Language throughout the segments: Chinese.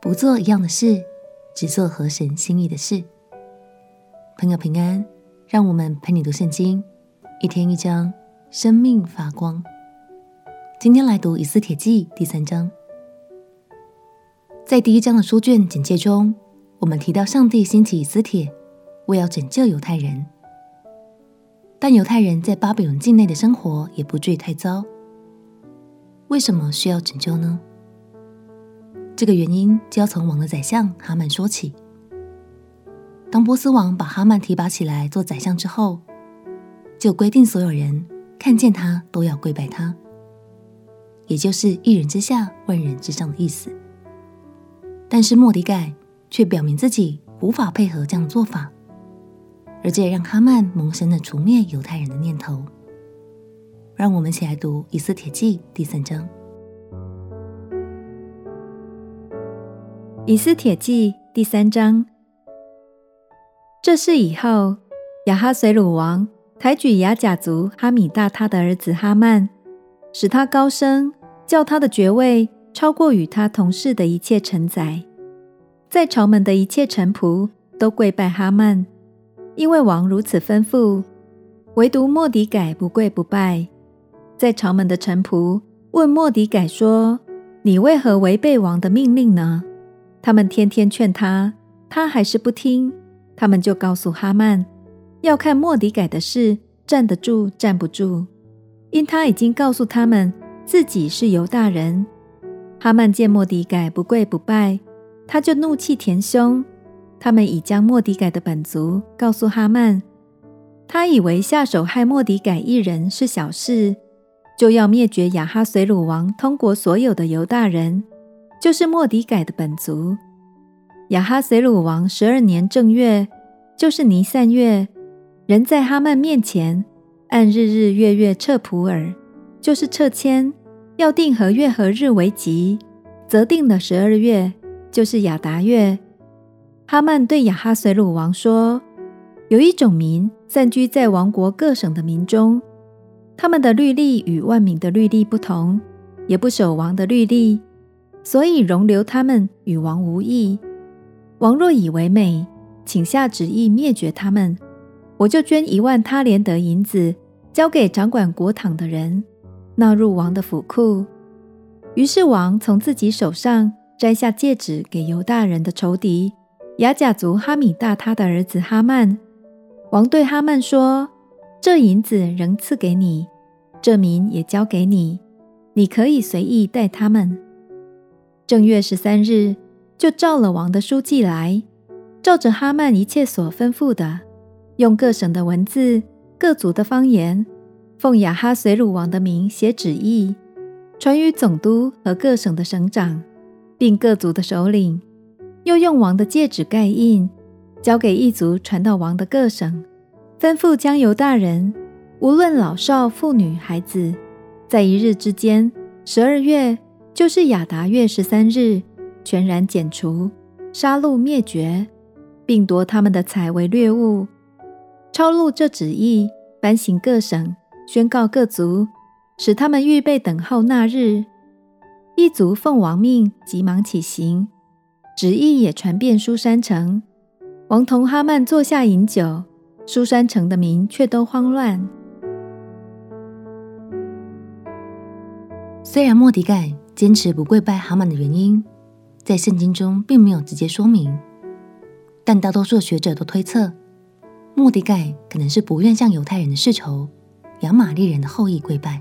不做一样的事，只做合神心意的事。朋友平安，让我们陪你读圣经，一天一章，生命发光。今天来读以斯帖记第三章。在第一章的书卷简介中，我们提到上帝兴起以斯帖，为要拯救犹太人。但犹太人在巴比伦境内的生活也不至于太糟。为什么需要拯救呢？这个原因就要从王的宰相哈曼说起。当波斯王把哈曼提拔起来做宰相之后，就规定所有人看见他都要跪拜他，也就是一人之下，万人之上的意思。但是莫迪盖却表明自己无法配合这样的做法，而这也让哈曼萌生了除灭犹太人的念头。让我们一起来读《以斯帖记》第三章。以斯帖记第三章。这事以后，亚哈随鲁王抬举亚甲族哈米大他的儿子哈曼，使他高升，叫他的爵位超过与他同事的一切臣宰，在朝门的一切臣仆都跪拜哈曼，因为王如此吩咐。唯独末底改不跪不拜。在朝门的臣仆问末底改说：“你为何违背王的命令呢？”他们天天劝他，他还是不听。他们就告诉哈曼，要看莫迪改的事站得住站不住，因他已经告诉他们自己是犹大人。哈曼见莫迪改不跪不拜，他就怒气填胸。他们已将莫迪改的本族告诉哈曼，他以为下手害莫迪改一人是小事，就要灭绝亚哈随鲁王通国所有的犹大人。就是莫迪改的本族。亚哈随鲁王十二年正月，就是尼散月，人在哈曼面前按日日月月册普尔，就是册签，要定何月何日为吉，则定了十二月，就是亚达月。哈曼对亚哈随鲁王说：“有一种民散居在王国各省的民中，他们的律例与万民的律例不同，也不守王的律例。”所以容留他们与王无益。王若以为美，请下旨意灭绝他们，我就捐一万他连得银子，交给掌管国堂的人，纳入王的府库。于是王从自己手上摘下戒指，给犹大人的仇敌亚甲族哈米大他的儿子哈曼。王对哈曼说：“这银子仍赐给你，这民也交给你，你可以随意待他们。”正月十三日，就召了王的书记来，照着哈曼一切所吩咐的，用各省的文字、各族的方言，奉亚哈随鲁王的名写旨意，传于总督和各省的省长，并各族的首领，又用王的戒指盖印，交给一族传到王的各省，吩咐将犹大人，无论老少妇女孩子，在一日之间，十二月。就是亚达月十三日，全然剪除，杀戮灭绝，并夺他们的财为掠物。抄录这旨意，颁行各省，宣告各族，使他们预备等候那日。一族奉王命，急忙起行。旨意也传遍苏珊城。王同哈曼坐下饮酒，苏珊城的民却都慌乱。虽然末底改。坚持不跪拜哈曼的原因，在圣经中并没有直接说明，但大多数学者都推测，莫迪盖可能是不愿向犹太人的世仇亚玛利人的后裔跪拜，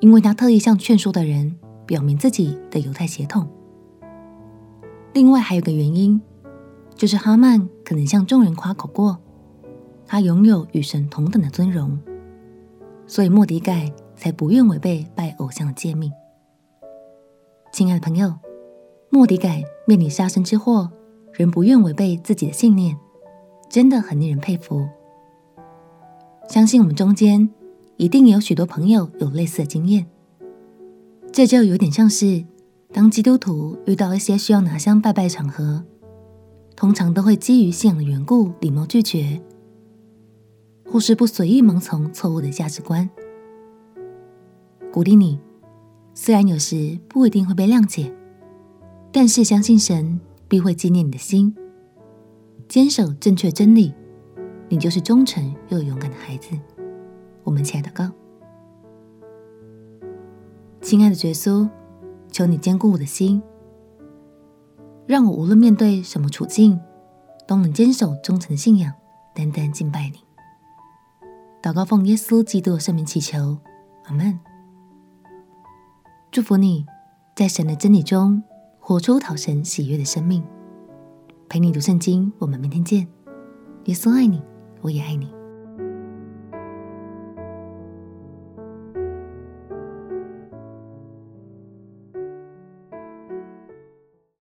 因为他特意向劝说的人表明自己的犹太血统。另外还有个原因，就是哈曼可能向众人夸口过，他拥有与神同等的尊荣，所以莫迪盖才不愿违背拜偶像的诫命。亲爱的朋友，莫迪改面临杀身之祸，仍不愿违背自己的信念，真的很令人佩服。相信我们中间一定有许多朋友有类似的经验。这就有点像是，当基督徒遇到一些需要拿香拜拜场合，通常都会基于信仰的缘故，礼貌拒绝，或是不随意盲从错误的价值观。鼓励你。虽然有时不一定会被谅解，但是相信神必会纪念你的心，坚守正确真理，你就是忠诚又勇敢的孩子。我们亲爱的告，亲爱的耶稣，求你坚固我的心，让我无论面对什么处境，都能坚守忠诚的信仰，单单敬拜你。祷告奉耶稣基督的圣名祈求，阿门。祝福你在神的真理中活出讨神喜悦的生命。陪你读圣经，我们明天见。耶稣爱你，我也爱你。